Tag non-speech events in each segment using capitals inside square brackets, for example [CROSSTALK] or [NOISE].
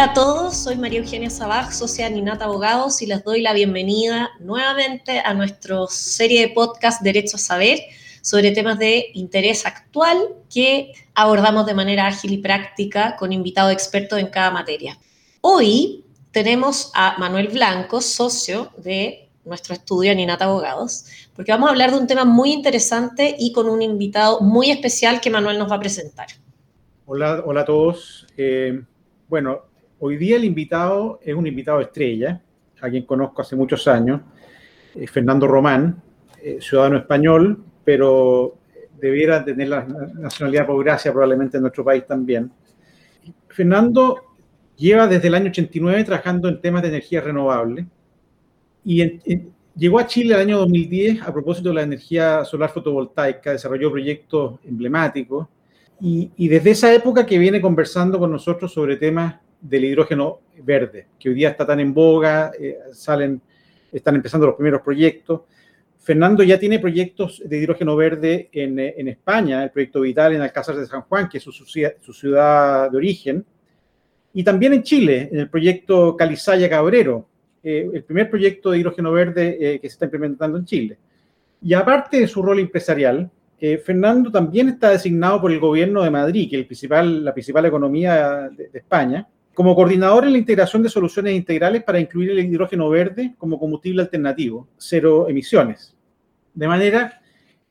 Hola a todos, soy María Eugenia Sabaj, socia de Ninata Abogados y les doy la bienvenida nuevamente a nuestra serie de podcast Derecho a Saber sobre temas de interés actual que abordamos de manera ágil y práctica con invitados expertos en cada materia. Hoy tenemos a Manuel Blanco, socio de nuestro estudio Ninata Abogados, porque vamos a hablar de un tema muy interesante y con un invitado muy especial que Manuel nos va a presentar. Hola, hola a todos. Eh, bueno, Hoy día el invitado es un invitado estrella, a quien conozco hace muchos años, eh, Fernando Román, eh, ciudadano español, pero debiera tener la nacionalidad por gracia probablemente en nuestro país también. Fernando lleva desde el año 89 trabajando en temas de energía renovable y llegó a Chile el año 2010 a propósito de la energía solar fotovoltaica, desarrolló proyectos emblemáticos y, y desde esa época que viene conversando con nosotros sobre temas del hidrógeno verde, que hoy día está tan en boga, eh, salen, están empezando los primeros proyectos. Fernando ya tiene proyectos de hidrógeno verde en, eh, en España, el proyecto Vital en Alcázar de San Juan, que es su, su, ciudad de origen, y también en Chile, en el proyecto Calizaya Cabrero, eh, el primer proyecto de hidrógeno verde que se está implementando en Chile. Y aparte de su rol empresarial, Fernando también está designado por el gobierno de Madrid, que es el principal, la principal economía de España, como coordinador en la integración de soluciones integrales para incluir el hidrógeno verde como combustible alternativo, cero emisiones. De manera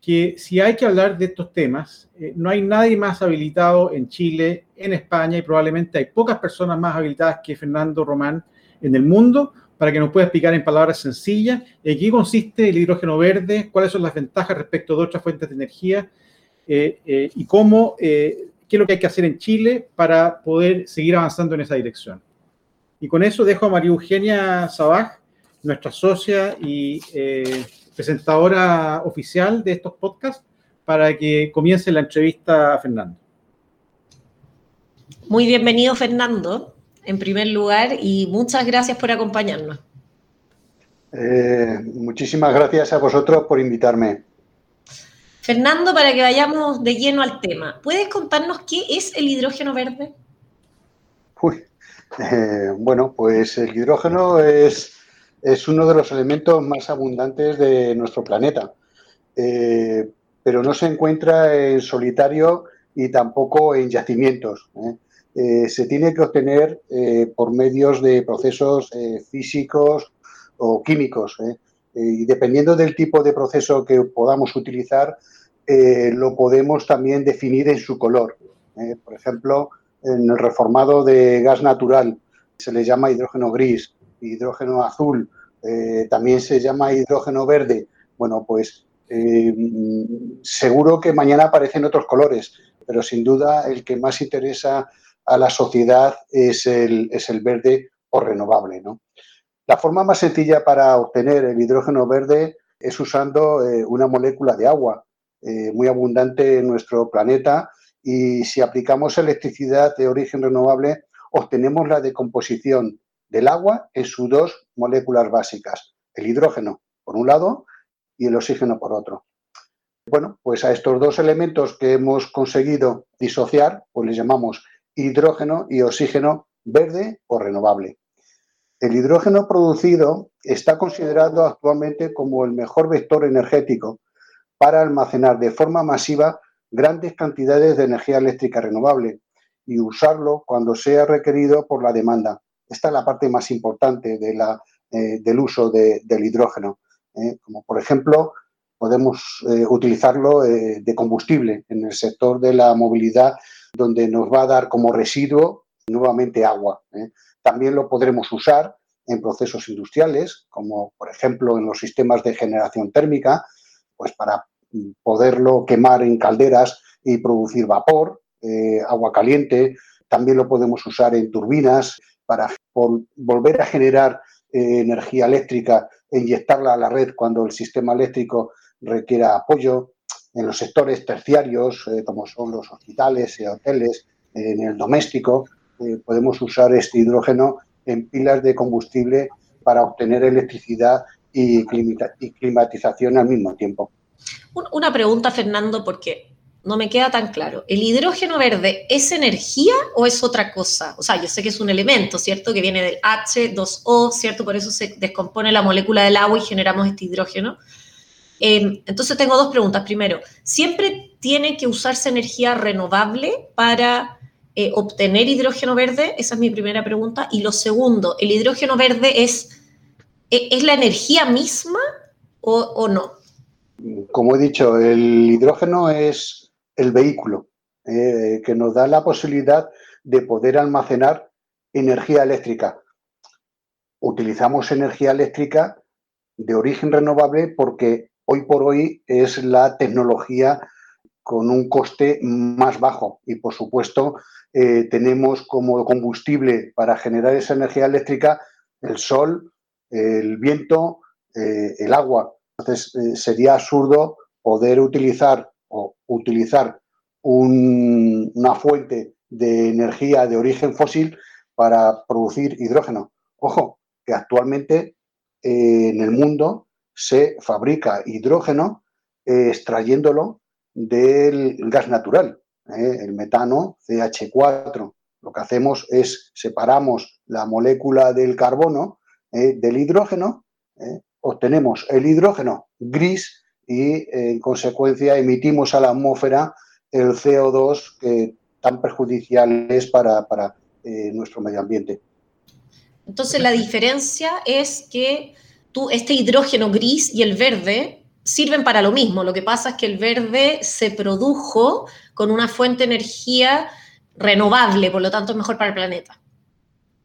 que si hay que hablar de estos temas, eh, no hay nadie más habilitado en Chile, en España y probablemente hay pocas personas más habilitadas que Fernando Román en el mundo para que nos pueda explicar en palabras sencillas en qué consiste el hidrógeno verde, cuáles son las ventajas respecto de otras fuentes de energía eh, eh, y cómo qué es lo que hay que hacer en Chile para poder seguir avanzando en esa dirección. Y con eso dejo a María Eugenia Sabaj, nuestra socia y eh, presentadora oficial de estos podcasts, para que comience la entrevista a Fernando. Muy bienvenido, Fernando, en primer lugar, y muchas gracias por acompañarnos. Eh, muchísimas gracias a vosotros por invitarme. Fernando, para que vayamos de lleno al tema, ¿puedes contarnos qué es el hidrógeno verde? Eh, bueno, pues el hidrógeno es, es, uno de los elementos más abundantes de nuestro planeta, eh, pero no se encuentra en solitario y tampoco en yacimientos. ¿eh? se tiene que obtener por medios de procesos físicos o químicos. y dependiendo del tipo de proceso que podamos utilizar, eh, lo podemos también definir en su color. Eh, por ejemplo, en el reformado de gas natural se le llama hidrógeno gris, hidrógeno azul, eh, también se llama hidrógeno verde. Bueno, pues seguro que mañana aparecen otros colores, pero sin duda el que más interesa a la sociedad es el, es el verde o renovable. La forma más sencilla para obtener el hidrógeno verde es usando una molécula de agua, eh, muy abundante en nuestro planeta y si aplicamos electricidad de origen renovable, obtenemos la decomposición del agua en sus dos moléculas básicas, el hidrógeno por un lado y el oxígeno por otro. Bueno, pues a estos dos elementos que hemos conseguido disociar, pues les llamamos hidrógeno y oxígeno verde o renovable. El hidrógeno producido está considerado actualmente como el mejor vector energético para almacenar de forma masiva grandes cantidades de energía eléctrica renovable y usarlo cuando sea requerido por la demanda. Esta es la parte más importante eh, del uso del hidrógeno. ¿eh? como por ejemplo, podemos eh, utilizarlo de combustible en el sector de la movilidad, donde nos va a dar como residuo nuevamente agua. También lo podremos usar en procesos industriales, como por ejemplo en los sistemas de generación térmica, pues para poderlo quemar en calderas y producir vapor, eh, agua caliente. También lo podemos usar en turbinas para volver a generar eh, energía eléctrica e inyectarla a la red cuando el sistema eléctrico requiera apoyo. En los sectores terciarios, eh, como son los hospitales y hoteles, en el doméstico, podemos usar este hidrógeno en pilas de combustible para obtener electricidad y climatización al mismo tiempo. Una pregunta, Fernando, porque no me queda tan claro. ¿El hidrógeno verde es energía o es otra cosa? O sea, yo sé que es un elemento, ¿cierto? Que viene del H2O, ¿cierto? Por eso se descompone la molécula del agua y generamos este hidrógeno. Em, entonces tengo dos preguntas. Primero, ¿siempre tiene que usarse energía renovable para eh, obtener hidrógeno verde? Esa es mi primera pregunta. Y lo segundo, ¿el hidrógeno verde es, es la energía misma o, no? Como he dicho, el hidrógeno es el vehículo eh, que nos da la posibilidad de poder almacenar energía eléctrica. Utilizamos energía eléctrica de origen renovable porque hoy por hoy es la tecnología con un coste más bajo y por supuesto eh, tenemos como combustible para generar esa energía eléctrica el sol, el viento, eh, el agua. Entonces eh, sería absurdo poder utilizar o utilizar una fuente de energía de origen fósil para producir hidrógeno. Ojo, que actualmente en el mundo se fabrica hidrógeno eh, extrayéndolo del gas natural, eh, el metano CH4. Lo que hacemos es separamos la molécula del carbono eh, del hidrógeno, obtenemos el hidrógeno gris y en consecuencia emitimos a la atmósfera el CO2 que tan perjudicial es para, para nuestro medio ambiente. Entonces la diferencia es que tú, este hidrógeno gris y el verde sirven para lo mismo. Lo que pasa es que el verde se produjo con una fuente de energía renovable, por lo tanto es mejor para el planeta.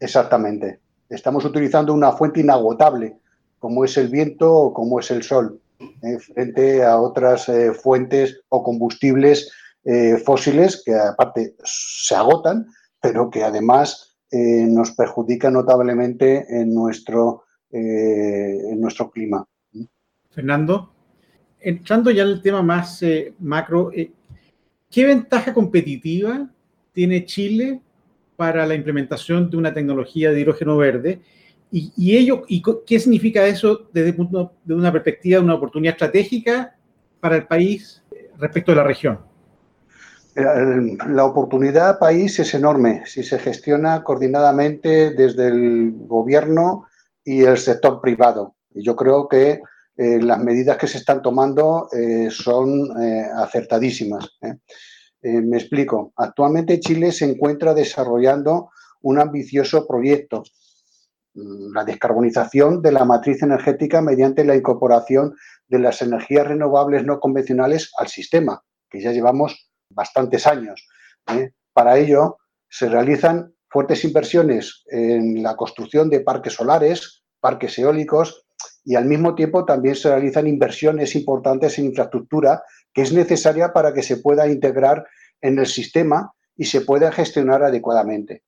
Exactamente. Estamos utilizando una fuente inagotable, como es el viento o como es el sol, eh, frente a otras eh, fuentes o combustibles eh, fósiles que aparte se agotan, pero que además nos perjudican notablemente en nuestro en nuestro clima. Fernando, entrando ya en el tema más macro, ¿qué ventaja competitiva tiene Chile para la implementación de una tecnología de hidrógeno verde? Y, ello, y qué significa eso desde punto, de una perspectiva de una oportunidad estratégica para el país respecto de la región? La oportunidad país es enorme si se gestiona coordinadamente desde el gobierno y el sector privado. Y yo creo que eh, las medidas que se están tomando eh, son eh, acertadísimas. Me explico. Actualmente Chile se encuentra desarrollando un ambicioso proyecto, mm, la descarbonización de la matriz energética mediante la incorporación de las energías renovables no convencionales al sistema, que ya llevamos bastantes años. Para ello se realizan fuertes inversiones en la construcción de parques solares, parques eólicos y al mismo tiempo también se realizan inversiones importantes en infraestructura que es necesaria para que se pueda integrar en el sistema y se pueda gestionar adecuadamente.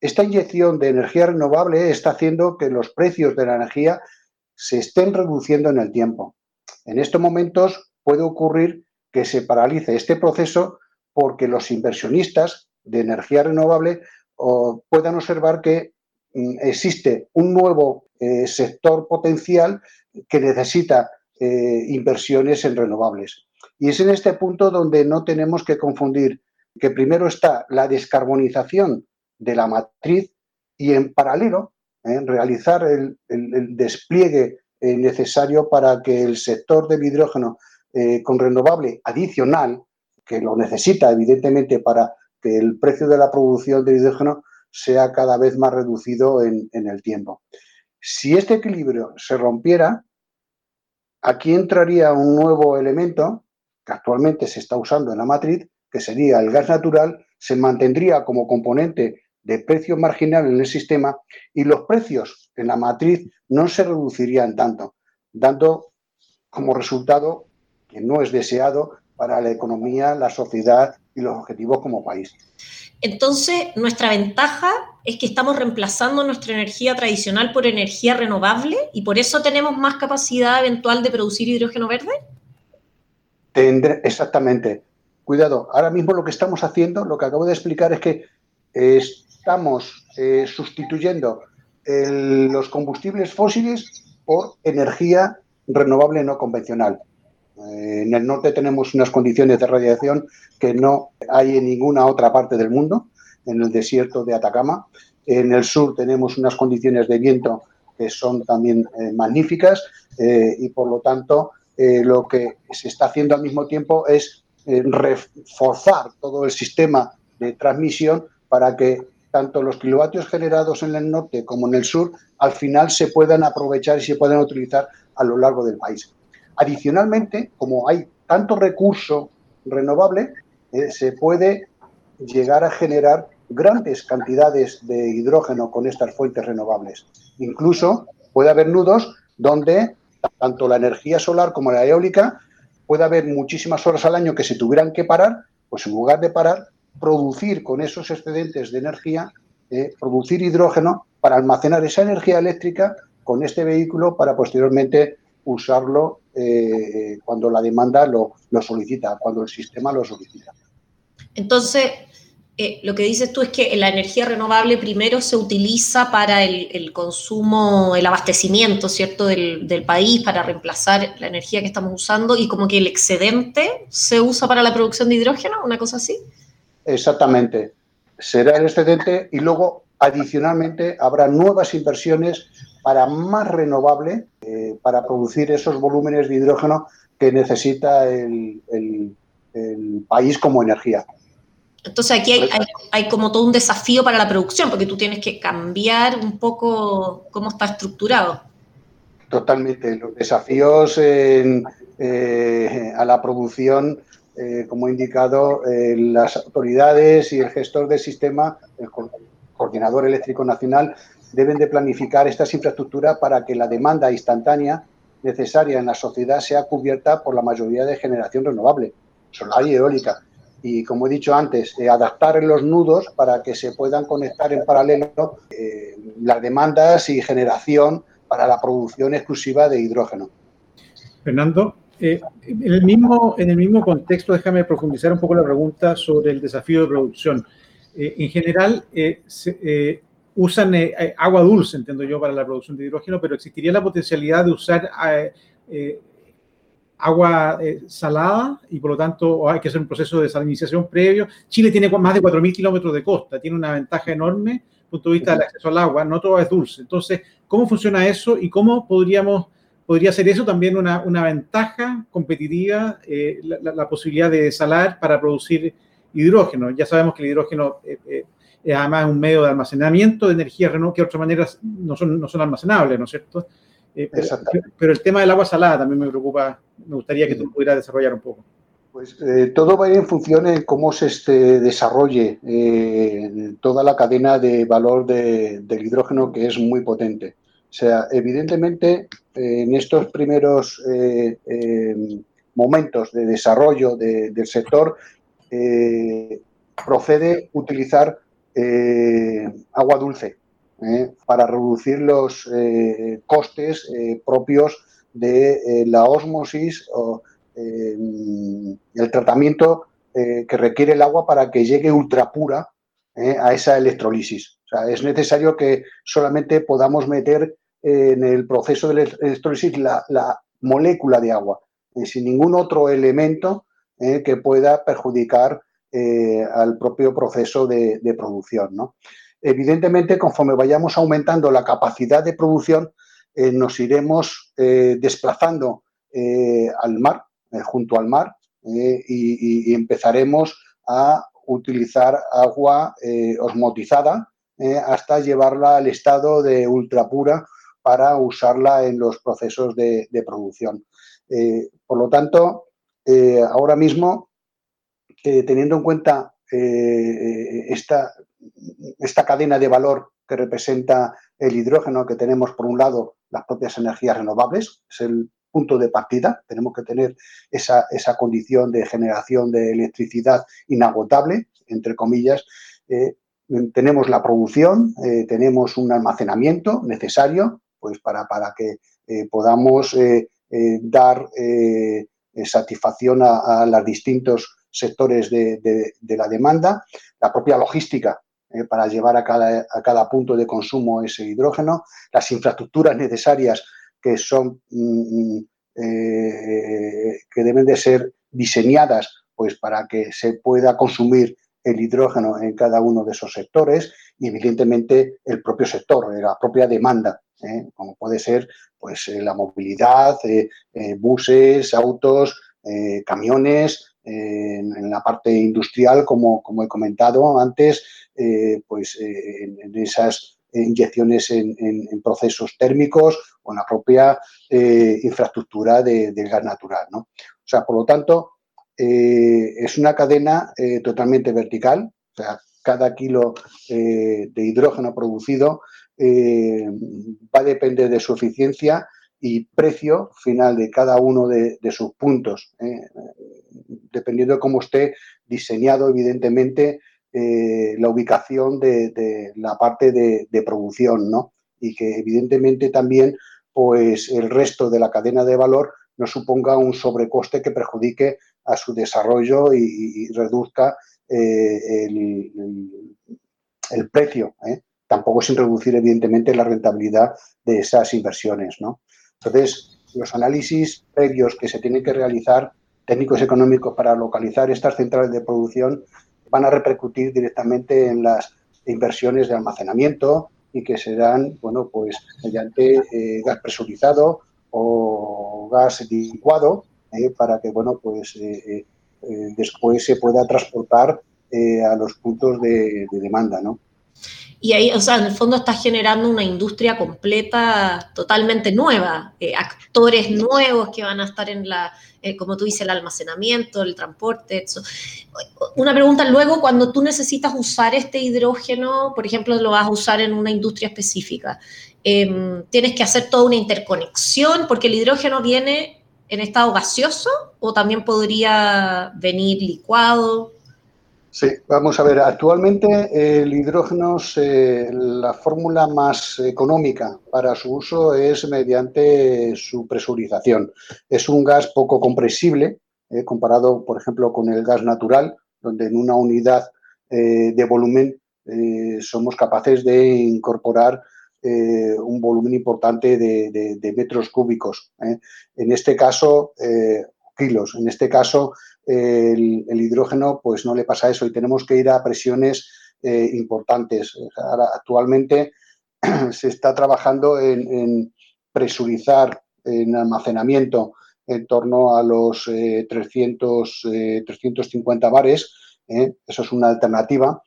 Esta inyección de energía renovable está haciendo que los precios de la energía se estén reduciendo en el tiempo. En estos momentos puede ocurrir que se paralice este proceso porque los inversionistas de energía renovable puedan observar que mm, existe un nuevo eh, sector potencial que necesita eh, inversiones en renovables. Y es en este punto donde no tenemos que confundir que primero está la descarbonización de la matriz y en paralelo eh, realizar el, despliegue necesario para que el sector del hidrógeno con renovable adicional, que lo necesita evidentemente para que el precio de la producción de hidrógeno sea cada vez más reducido en, el tiempo. Si este equilibrio se rompiera, aquí entraría un nuevo elemento que actualmente se está usando en la matriz, que sería el gas natural, se mantendría como componente de precio marginal en el sistema y los precios en la matriz no se reducirían tanto, dando como resultado que no es deseado para la economía, la sociedad y los objetivos como país. Entonces, nuestra ventaja es que estamos reemplazando nuestra energía tradicional por energía renovable y por eso tenemos más capacidad eventual de producir hidrógeno verde. Exactamente. Cuidado, ahora mismo lo que estamos haciendo, lo que acabo de explicar es que estamos eh, sustituyendo los combustibles fósiles por energía renovable no convencional. en el norte tenemos unas condiciones de radiación que no hay en ninguna otra parte del mundo, en el desierto de Atacama. En el sur tenemos unas condiciones de viento que son también magníficas y por lo tanto lo que se está haciendo al mismo tiempo es reforzar todo el sistema de transmisión para que tanto los kilovatios generados en el norte como en el sur al final se puedan aprovechar y se puedan utilizar a lo largo del país. Adicionalmente, como hay tanto recurso renovable, eh, se puede llegar a generar grandes cantidades de hidrógeno con estas fuentes renovables. Incluso puede haber nudos donde tanto la energía solar como la eólica puede haber muchísimas horas al año que se tuvieran que parar, pues en lugar de parar, producir con esos excedentes de energía, eh, producir hidrógeno para almacenar esa energía eléctrica con este vehículo para posteriormente usarlo eh, cuando la demanda lo, lo, solicita, cuando el sistema lo solicita. Entonces, eh, lo que dices tú es que la energía renovable primero se utiliza para el, consumo, el abastecimiento, ¿cierto?, del, país, para reemplazar la energía que estamos usando y como que el excedente se usa para la producción de hidrógeno, una cosa así. Exactamente. Será el excedente y luego, adicionalmente, habrá nuevas inversiones para más renovable, eh, para producir esos volúmenes de hidrógeno que necesita el país como energía. Entonces aquí hay, como todo un desafío para la producción, porque tú tienes que cambiar un poco cómo está estructurado. Totalmente. Los desafíos eh, a la producción, eh, como he indicado, eh, las autoridades y el gestor del sistema, el coordinador eléctrico nacional, deben de planificar estas infraestructuras para que la demanda instantánea necesaria en la sociedad sea cubierta por la mayoría de generación renovable, solar y eólica y, como he dicho antes, eh, adaptar los nudos para que se puedan conectar en paralelo eh, las demandas y generación para la producción exclusiva de hidrógeno. Fernando, eh, en, el mismo, contexto, déjame profundizar un poco la pregunta sobre el desafío de producción. en general, usan agua dulce, entiendo yo, para la producción de hidrógeno, pero existiría la potencialidad de usar agua eh, salada y por lo tanto hay que hacer un proceso de salinización previo. Chile tiene más de 4.000 kilómetros de costa, tiene una ventaja enorme desde el punto de vista del acceso al agua, no todo es dulce. Entonces, ¿cómo funciona eso y cómo podríamos, podría ser eso también una, una ventaja competitiva, eh, la, posibilidad de salar para producir hidrógeno? Ya sabemos que el hidrógeno eh, es además un medio de almacenamiento de energía que de otras maneras no son, no son almacenables, ¿no es cierto? Eh, pero, el tema del agua salada también me preocupa, me gustaría que tú pudieras desarrollar un poco. Pues eh, todo va a ir en función de cómo se este, desarrolle eh, toda la cadena de valor del hidrógeno que es muy potente. O sea, evidentemente en estos primeros momentos de desarrollo del sector procede utilizar agua dulce ¿eh? para reducir los eh, costes eh, propios de la osmosis o el tratamiento que requiere el agua para que llegue ultra pura a esa electrolisis. O sea, es necesario que solamente podamos meter en el proceso de la electrolisis la, molécula de agua, sin ningún otro elemento que pueda perjudicar al propio proceso de, de producción. ¿no? Evidentemente, conforme vayamos aumentando la capacidad de producción, eh, nos iremos eh, desplazando eh, al mar, junto al mar, y, empezaremos a utilizar agua osmotizada hasta llevarla al estado de ultrapura para usarla en los procesos de, de producción. por lo tanto, ahora mismo, teniendo en cuenta esta esta cadena de valor que representa el hidrógeno que tenemos, por un lado, las propias energías renovables, es el punto de partida, tenemos que tener esa, condición de generación de electricidad inagotable, entre comillas, eh, tenemos la producción, eh, tenemos un almacenamiento necesario pues para, para que eh, podamos dar satisfacción a, a, los distintos sectores de, de, la demanda, la propia logística eh, para llevar a cada, a cada punto de consumo ese hidrógeno, las infraestructuras necesarias que son mm, mm, que deben de ser diseñadas pues para que se pueda consumir el hidrógeno en cada uno de esos sectores y evidentemente el propio sector, la propia demanda, ¿eh? como puede ser pues la movilidad, eh, eh, buses, autos, camiones, en, la parte industrial, como, como he comentado antes, pues en, esas inyecciones en, procesos térmicos o en la propia infraestructura de, del gas natural. ¿no? O sea, por lo tanto, eh, es una cadena eh, totalmente vertical, o sea, cada kilo eh, de hidrógeno producido va a depender de su eficiencia y precio final de cada uno de, sus puntos, dependiendo de cómo esté diseñado, evidentemente, la ubicación de, la parte de, producción, ¿no? Y que evidentemente también, pues, el resto de la cadena de valor no suponga un sobrecoste que perjudique a su desarrollo y, reduzca eh, el, precio, ¿eh? tampoco sin reducir evidentemente la rentabilidad de esas inversiones. ¿no? Entonces, los análisis previos que se tienen que realizar, técnicos económicos para localizar estas centrales de producción, van a repercutir directamente en las inversiones de almacenamiento y que serán, bueno, pues mediante eh, gas presurizado o gas licuado, eh, para que bueno, pues, eh, después se pueda transportar a los puntos de, demanda. ¿no? Y ahí, o sea, en el fondo está generando una industria completa, totalmente nueva, actores nuevos que van a estar en la, como tú dices, el almacenamiento, el transporte. Eso. Una pregunta luego, cuando tú necesitas usar este hidrógeno, por ejemplo, lo vas a usar en una industria específica, em, tienes que hacer toda una interconexión, porque el hidrógeno viene en estado gaseoso o también podría venir licuado? Sí, vamos a ver, actualmente el hidrógeno, la fórmula más económica para su uso es mediante su presurización. Es un gas poco compresible, eh, comparado, por ejemplo, con el gas natural, donde en una unidad eh, de volumen eh, somos capaces de incorporar un volumen importante de, metros cúbicos. En este caso, kilos. En este caso, el, hidrógeno, pues no le pasa eso y tenemos que ir a presiones importantes. actualmente [CLEARS THROAT] se está trabajando en, presurizar, en almacenamiento en torno a los 300, 350 bares. Eso es una alternativa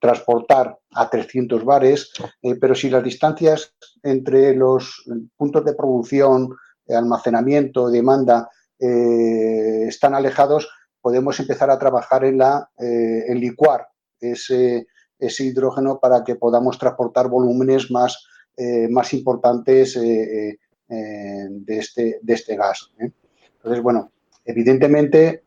transportar a 300 bares, eh, pero si las distancias entre los puntos de producción, almacenamiento, demanda eh, están alejados, podemos empezar a trabajar en, la, eh, en licuar ese, ese, hidrógeno para que podamos transportar volúmenes más, más importantes de, este, de este gas. Entonces, bueno, evidentemente,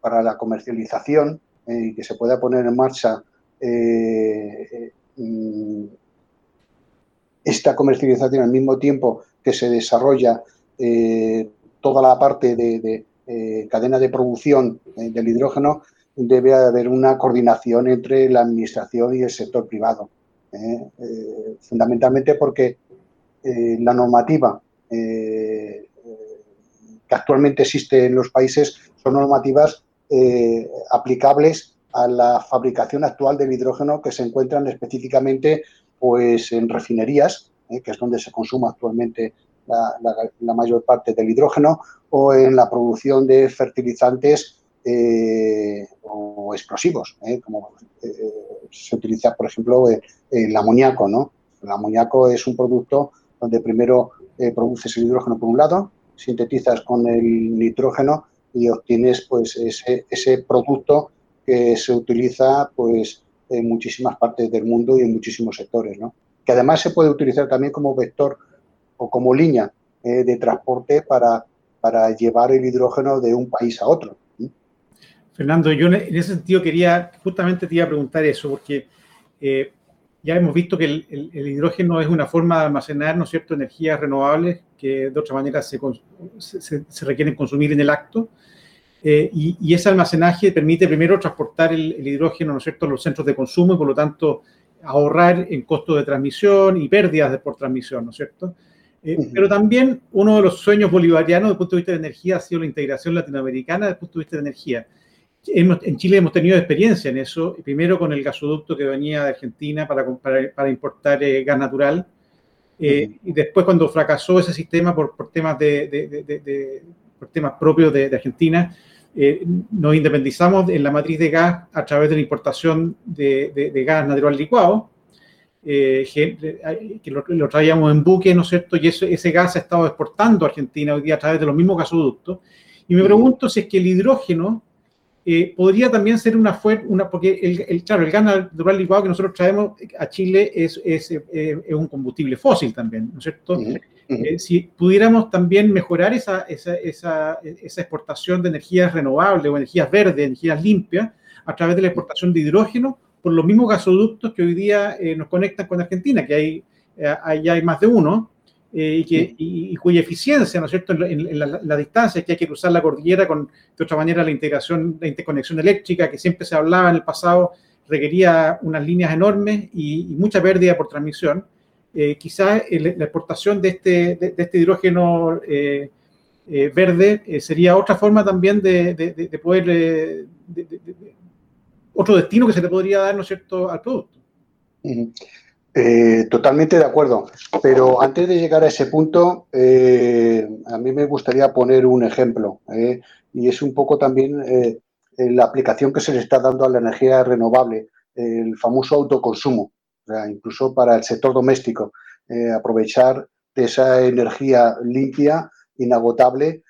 para la comercialización, y que se pueda poner en marcha eh, mm, esta comercialización al mismo tiempo que se desarrolla eh, toda la parte de, eh, cadena de producción del hidrógeno, debe haber una coordinación entre la administración y el sector privado. fundamentalmente porque la normativa que actualmente existe en los países son normativas eh, aplicables a la fabricación actual del hidrógeno que se encuentran específicamente pues, en refinerías, eh, que es donde se consume actualmente la, mayor parte del hidrógeno, o en la producción de fertilizantes eh, o explosivos, como se utiliza, por ejemplo, el amoníaco. ¿no? El amoníaco es un producto donde primero produces el hidrógeno por un lado, sintetizas con el nitrógeno y obtienes pues ese, ese producto que se utiliza pues en muchísimas partes del mundo y en muchísimos sectores, ¿no? Que además se puede utilizar también como vector o como línea eh, de transporte para, para llevar el hidrógeno de un país a otro. Fernando, yo en ese sentido quería, justamente te iba a preguntar eso, porque eh, ya hemos visto que el, hidrógeno es una forma de almacenar, ¿no es cierto?, energías renovables que de otra manera se, se requieren consumir en el acto. Eh, y, ese almacenaje permite primero transportar el, hidrógeno ¿no es cierto? a los centros de consumo y por lo tanto ahorrar en costos de transmisión y pérdidas de, por transmisión, ¿no es cierto? Pero también uno de los sueños bolivarianos desde el punto de vista de energía ha sido la integración latinoamericana desde el punto de vista de energía. en Chile hemos tenido experiencia en eso, primero con el gasoducto que venía de Argentina para, para, importar gas natural, y después cuando fracasó ese sistema por, por temas, de, por temas propios de, Argentina, eh, nos independizamos en la matriz de gas a través de la importación de, gas natural licuado, eh, que lo, traíamos en buque, ¿no es cierto? Y ese, ese gas ha estado exportando a Argentina hoy día a través de los mismos gasoductos. Y me pregunto si es que el hidrógeno eh, podría también ser una fuente, una, porque el, el, claro, el gas natural licuado que nosotros traemos a Chile es, es, es un combustible fósil también, ¿no es cierto? Eh, si pudiéramos también mejorar esa, esa, esa, esa, exportación de energías renovables o energías verdes, energías limpias, a través de la exportación de hidrógeno por los mismos gasoductos que hoy día eh, nos conectan con Argentina, que hay, hay, hay más de uno, y, que, y, cuya eficiencia, ¿no es cierto?, en, la, distancia, que hay que cruzar la cordillera con, de otra manera, la integración, la interconexión eléctrica, que siempre se hablaba en el pasado, requería unas líneas enormes y, mucha pérdida por transmisión. Eh, quizás la exportación de este, de, este hidrógeno eh, eh, verde sería otra forma también de, de poder, otro destino que se le podría dar, ¿no es cierto?, al producto. Eh, totalmente de acuerdo, pero antes de llegar a ese punto, eh, a mí me gustaría poner un ejemplo, eh, y es un poco también la aplicación que se le está dando a la energía renovable, el famoso autoconsumo, incluso para el sector doméstico, aprovechar de esa energía limpia, inagotable,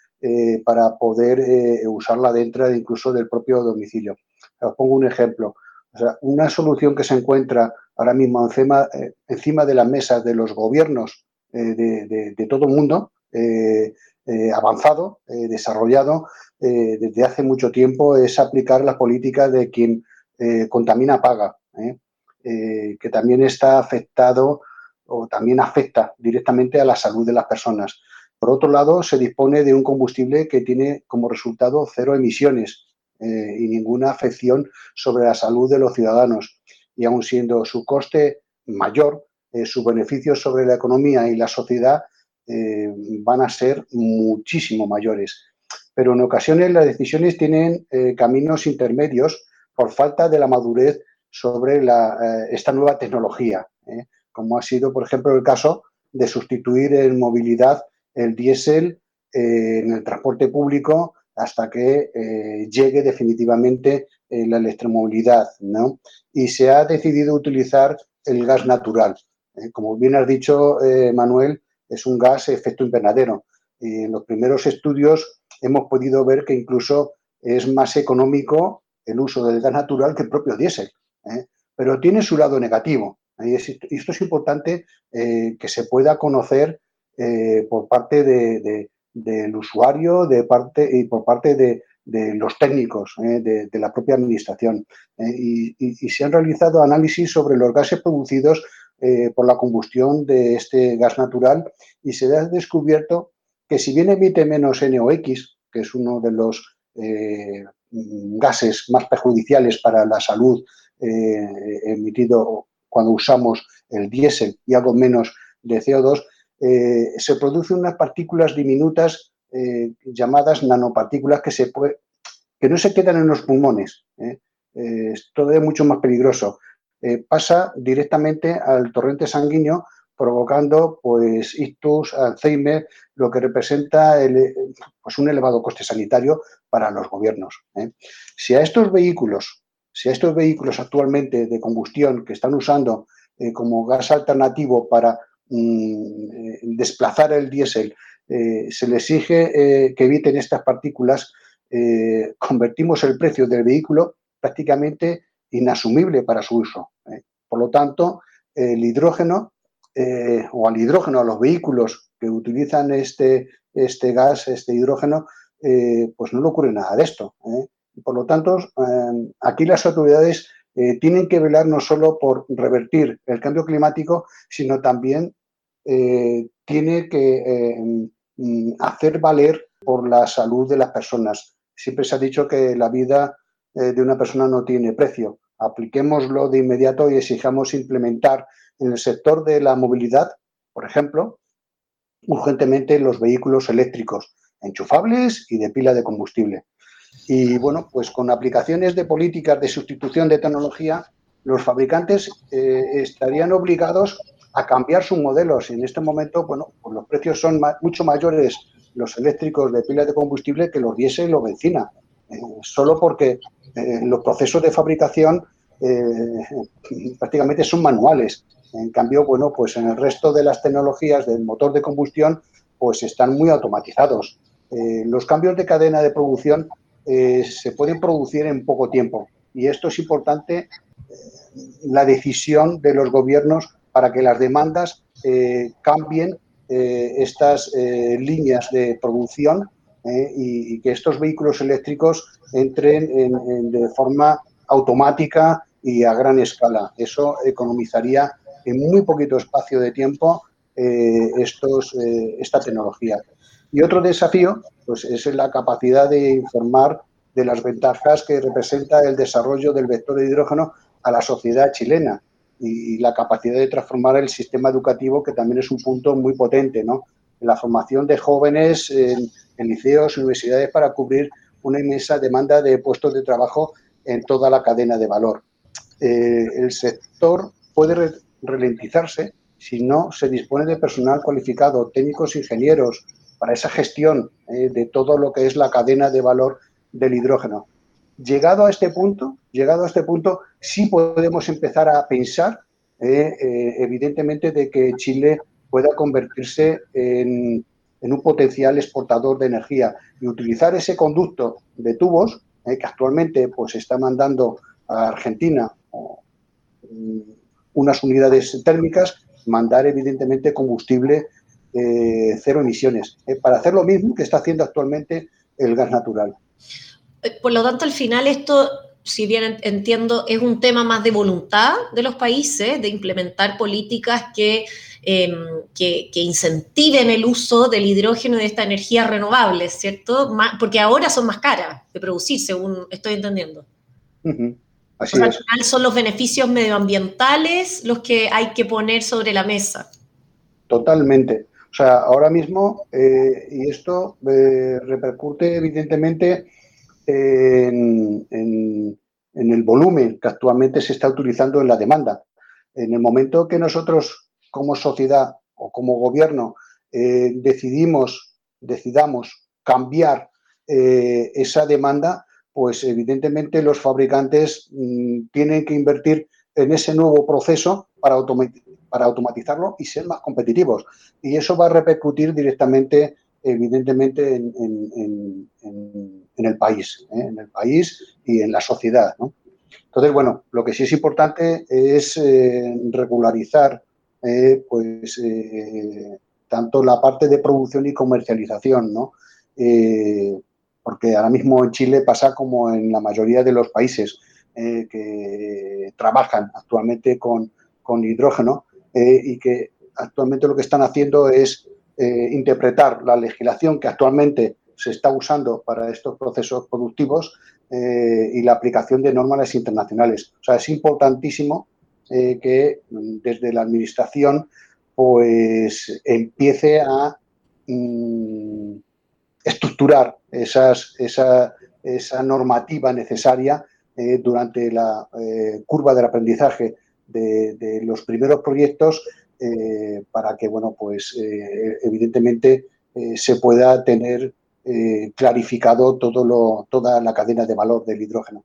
para poder usarla dentro incluso del propio domicilio. Os pongo un ejemplo. una solución que se encuentra ahora mismo encima, eh, encima de las mesas de los gobiernos eh, de, todo el mundo, eh, avanzado, desarrollado desde hace mucho tiempo, es aplicar la política de quien contamina paga, que también está afectado o también afecta directamente a la salud de las personas. Por otro lado, se dispone de un combustible que tiene como resultado cero emisiones y ninguna afección sobre la salud de los ciudadanos y aun siendo su coste mayor, eh, sus beneficios sobre la economía y la sociedad eh, van a ser muchísimo mayores. Pero en ocasiones las decisiones tienen eh, caminos intermedios por falta de la madurez sobre esta nueva tecnología, como ha sido, por ejemplo, el caso de sustituir en movilidad el diésel en el transporte público hasta que eh, llegue definitivamente eh, la electromovilidad, ¿no? Y se ha decidido utilizar el gas natural. ¿eh? como bien has dicho, Manuel, es un gas efecto invernadero. Y en los primeros estudios hemos podido ver que incluso es más económico el uso del gas natural que el propio diésel. Pero tiene su lado negativo. Y esto es importante que se pueda conocer por parte de del usuario de parte, y por parte de, los técnicos eh, de, la propia administración. Eh, y, se han realizado análisis sobre los gases producidos eh, por la combustión de este gas natural y se ha descubierto que si bien emite menos NOx, que es uno de los gases más perjudiciales para la salud emitido cuando usamos el diésel y algo menos de CO2, eh, se producen unas partículas diminutas eh, llamadas nanopartículas que, se que no se quedan en los pulmones. ¿eh? es todavía mucho más peligroso. pasa directamente al torrente sanguíneo provocando pues ictus, Alzheimer, lo que representa pues, un elevado coste sanitario para los gobiernos. Si a estos vehículos, si a estos vehículos actualmente de combustión que están usando como gas alternativo para Eh, desplazar el diésel, eh, se le exige eh, que eviten estas partículas, convertimos el precio del vehículo prácticamente inasumible para su uso. Por lo tanto, el hidrógeno o al hidrógeno, a los vehículos que utilizan este, este gas, este hidrógeno, pues no le ocurre nada de esto. Por lo tanto, aquí las autoridades eh, tienen que velar no solo por revertir el cambio climático, sino también eh, tiene que eh, mm, hacer valer por la salud de las personas. Siempre se ha dicho que la vida de una persona no tiene precio. Apliquémoslo de inmediato y exijamos implementar en el sector de la movilidad, por ejemplo, urgentemente los vehículos eléctricos, enchufables y de pila de combustible. Y bueno, pues con aplicaciones de políticas de sustitución de tecnología, los fabricantes eh, estarían obligados a cambiar sus modelos. Y en este momento, bueno, pues los precios son mucho mayores los eléctricos de pila de combustible que los diésel o benzina, eh, solo porque eh, los procesos de fabricación prácticamente son manuales. En cambio, bueno, pues en el resto de las tecnologías del motor de combustión, pues están muy automatizados. los cambios de cadena de producción eh, se pueden producir en poco tiempo. Y esto es importante, eh, la decisión de los gobiernos para que las demandas eh, cambien estas líneas de producción y, que estos vehículos eléctricos entren de forma automática y a gran escala. Eso economizaría en muy poquito espacio de tiempo estos, esta tecnología. Y otro desafío pues, es la capacidad de informar de las ventajas que representa el desarrollo del vector de hidrógeno a la sociedad chilena y, la capacidad de transformar el sistema educativo, que también es un punto muy potente, ¿no? La formación de jóvenes en, liceos y universidades para cubrir una inmensa demanda de puestos de trabajo en toda la cadena de valor. Eh, el sector puede ralentizarse si no se dispone de personal cualificado, técnicos, ingenieros, para esa gestión eh, de todo lo que es la cadena de valor del hidrógeno. Llegado a este punto, llegado a este punto, sí podemos empezar a pensar, eh, eh, evidentemente, de que Chile pueda convertirse en, un potencial exportador de energía y utilizar ese conducto de tubos que actualmente pues está mandando a Argentina mm, unas unidades térmicas, mandar evidentemente combustible eh, cero emisiones, eh, para hacer lo mismo que está haciendo actualmente el gas natural. Eh, por lo tanto, al final esto, si bien entiendo, es un tema más de voluntad de los países, de implementar políticas que, em, que, incentiven el uso del hidrógeno y de esta energía renovable, ¿cierto? porque ahora son más caras de producir, según estoy entendiendo. Así Al final son los beneficios medioambientales los que hay que poner sobre la mesa. Totalmente. O sea, ahora mismo, eh, y esto eh, repercute evidentemente en, el volumen que actualmente se está utilizando en la demanda. En el momento que nosotros como sociedad o como gobierno eh, decidimos, decidamos cambiar esa demanda, pues evidentemente los fabricantes mm, tienen que invertir en ese nuevo proceso para automatizar para automatizarlo y ser más competitivos. Y eso va a repercutir directamente, evidentemente, en, el país, ¿eh? en el país y en la sociedad. Entonces, bueno, lo que sí es importante es eh, regularizar eh, pues, tanto la parte de producción y comercialización, ¿no? porque ahora mismo en Chile pasa como en la mayoría de los países que trabajan actualmente con, con hidrógeno, eh, y que actualmente lo que están haciendo es eh, interpretar la legislación que actualmente se está usando para estos procesos productivos eh, y la aplicación de normas internacionales. O sea, es importantísimo que desde la Administración pues empiece a mm, estructurar esa, normativa necesaria durante la curva del aprendizaje de, los primeros proyectos eh, para que, bueno, pues eh, evidentemente eh, se pueda tener clarificado todo lo, toda la cadena de valor del hidrógeno.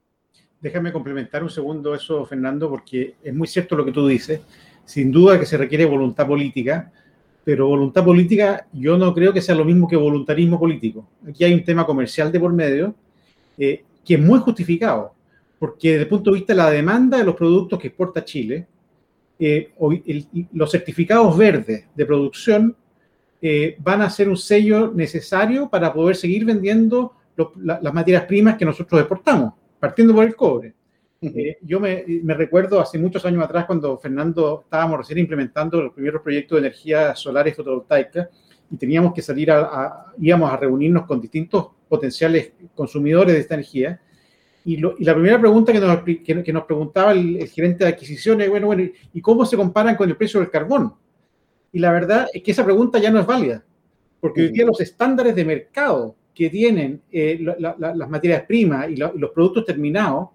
Déjame complementar un segundo eso, Fernando, porque es muy cierto lo que tú dices. Sin duda que se requiere voluntad política, pero voluntad política yo no creo que sea lo mismo que voluntarismo político. Aquí hay un tema comercial de por medio que es muy justificado porque desde el punto de vista de la demanda de los productos que exporta Chile, eh, los certificados verdes de producción eh, van a ser un sello necesario para poder seguir vendiendo las materias primas que nosotros exportamos, partiendo por el cobre. Eh, yo me, recuerdo hace muchos años atrás cuando Fernando estábamos recién implementando los primeros proyectos de energía solar y fotovoltaica y teníamos que salir a, íbamos a reunirnos con distintos potenciales consumidores de esta energía y, la primera pregunta que nos, que, nos preguntaba el, gerente de adquisiciones, bueno, bueno, ¿y cómo se comparan con el precio del carbón? Y la verdad es que esa pregunta ya no es válida, porque hoy día los estándares de mercado que tienen eh, las materias primas y, los productos terminados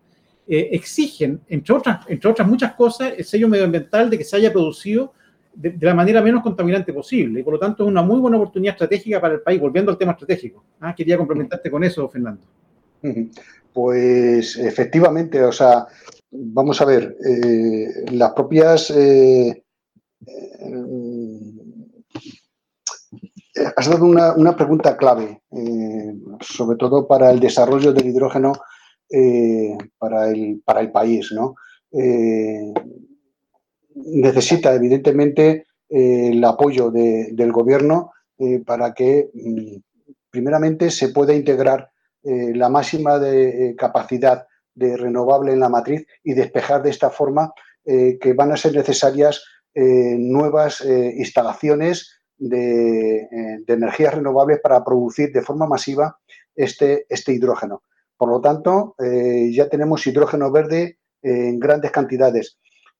eh, exigen, entre otras, entre otras muchas cosas, el sello medioambiental de que se haya producido de, la manera menos contaminante posible. Y por lo tanto es una muy buena oportunidad estratégica para el país, volviendo al tema estratégico. Ah, quería complementarte con eso, Fernando. [LAUGHS] Pues efectivamente, o sea, vamos a ver, eh, las propias... Eh, has dado una, pregunta clave, sobre todo para el desarrollo del hidrógeno para, el, para el país, ¿no? necesita evidentemente eh, el apoyo del gobierno eh, para que mm, primeramente se pueda integrar eh, la máxima de, capacidad de renovable en la matriz y despejar de esta forma que van a ser necesarias nuevas instalaciones de, energías renovables para producir de forma masiva este, este hidrógeno. Por lo tanto, ya tenemos hidrógeno verde en grandes cantidades.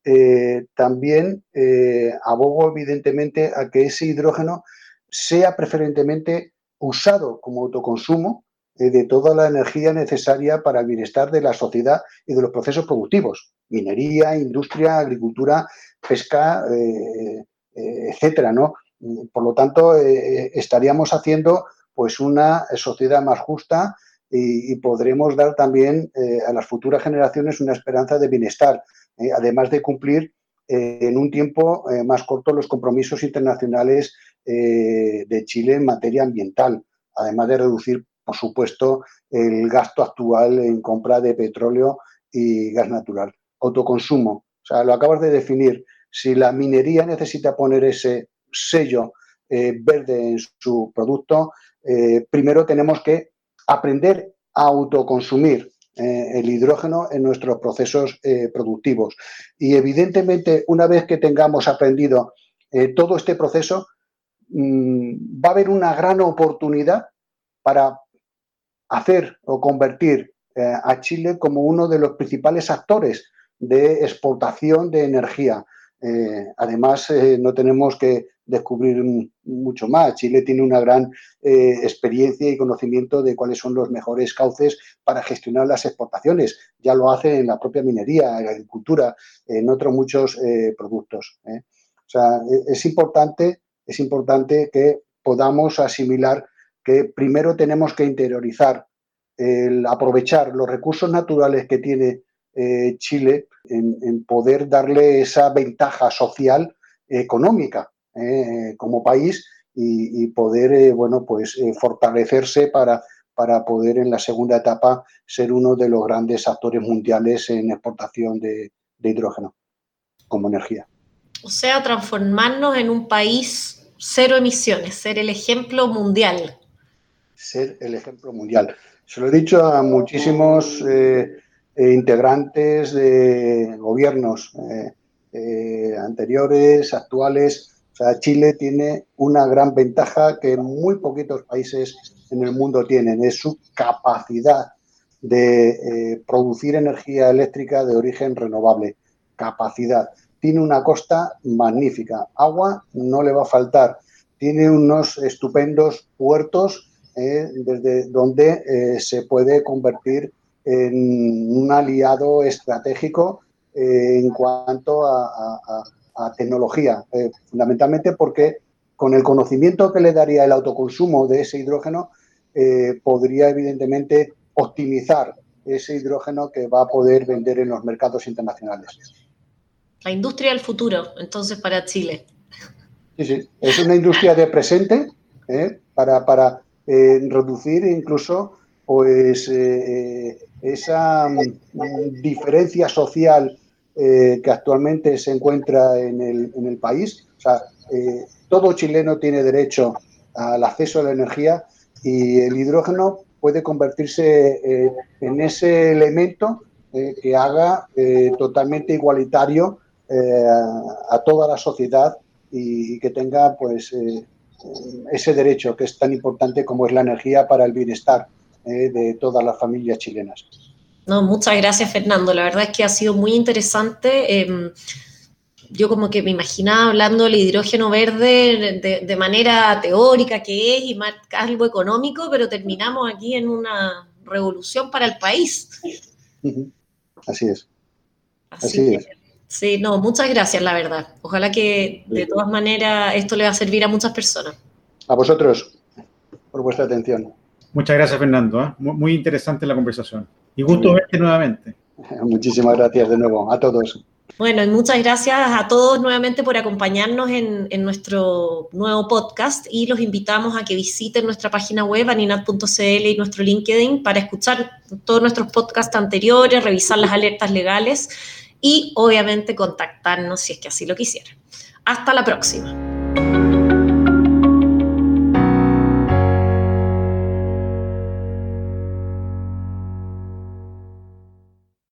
Eh, también eh, abogo evidentemente a que ese hidrógeno sea preferentemente usado como autoconsumo eh, de toda la energía necesaria para el bienestar de la sociedad y de los procesos productivos, minería, industria, agricultura, pesca, etcétera, ¿no? Por lo tanto, estaríamos haciendo pues una sociedad más justa y, podremos dar también a las futuras generaciones una esperanza de bienestar eh, además de cumplir eh, en un tiempo eh, más corto los compromisos internacionales de Chile en materia ambiental, además de reducir, por supuesto, el gasto actual en compra de petróleo y gas natural. Autoconsumo, o sea, lo acabas de definir. Si la minería necesita poner ese sello verde en su producto, primero tenemos que aprender a autoconsumir eh, el hidrógeno en nuestros procesos eh, productivos. Y evidentemente, una vez que tengamos aprendido eh, todo este proceso, mm, va a haber una gran oportunidad para hacer o convertir a Chile como uno de los principales actores de exportación de energía. además, no tenemos que descubrir mucho más. Chile tiene una gran eh, experiencia y conocimiento de cuáles son los mejores cauces para gestionar las exportaciones. Ya lo hace en la propia minería, en la agricultura, en otros muchos eh, productos. ¿eh? O sea, e, es importante, es importante que podamos asimilar que primero tenemos que interiorizar el aprovechar los recursos naturales que tiene Chile en, poder darle esa ventaja social económica eh, como país y, poder, eh, bueno, pues eh, fortalecerse para, para poder en la segunda etapa ser uno de los grandes actores mundiales en exportación de, hidrógeno como energía. O sea, transformarnos en un país cero emisiones, ser el ejemplo mundial. Ser el ejemplo mundial. Se lo he dicho a muchísimos integrantes de gobiernos anteriores, actuales, o sea, Chile tiene una gran ventaja que muy poquitos países en el mundo tienen, es su capacidad de eh, producir energía eléctrica de origen renovable. Capacidad. Tiene una costa magnífica. Agua no le va a faltar. Tiene unos estupendos puertos eh, desde donde eh, se puede convertir en un aliado estratégico en cuanto a, a tecnología, eh, fundamentalmente porque con el conocimiento que le daría el autoconsumo de ese hidrógeno, eh, podría evidentemente optimizar ese hidrógeno que va a poder vender en los mercados internacionales. La industria del futuro, entonces, para Chile. Sí, sí, es una industria de presente eh, para, para reducir incluso pues, esa mm, diferencia social eh, que actualmente se encuentra en el, en el país. O sea, eh, todo chileno tiene derecho al acceso a la energía y el hidrógeno puede convertirse eh, en ese elemento que haga totalmente igualitario a toda la sociedad y, que tenga pues ese derecho que es tan importante como es la energía para el bienestar de todas las familias chilenas. No, muchas gracias Fernando. La verdad es que ha sido muy interesante. Em, yo como que me imaginaba hablando del hidrógeno verde de, manera teórica que es y más algo económico, pero terminamos aquí en una revolución para el país. Así es. Así, es. Sí, no, muchas gracias, la verdad. Ojalá que de todas maneras esto le va a servir a muchas personas. A vosotros, por vuestra atención. Muchas gracias, Fernando. ¿eh? Muy interesante la conversación. Y gusto verte nuevamente. [LAUGHS] Muchísimas gracias de nuevo a todos. Bueno, y muchas gracias a todos nuevamente por acompañarnos en, nuestro nuevo podcast y los invitamos a que visiten nuestra página web aninat.cl y nuestro LinkedIn para escuchar todos nuestros podcasts anteriores, revisar las alertas legales y obviamente contactarnos si es que así lo quisieran. Hasta la próxima.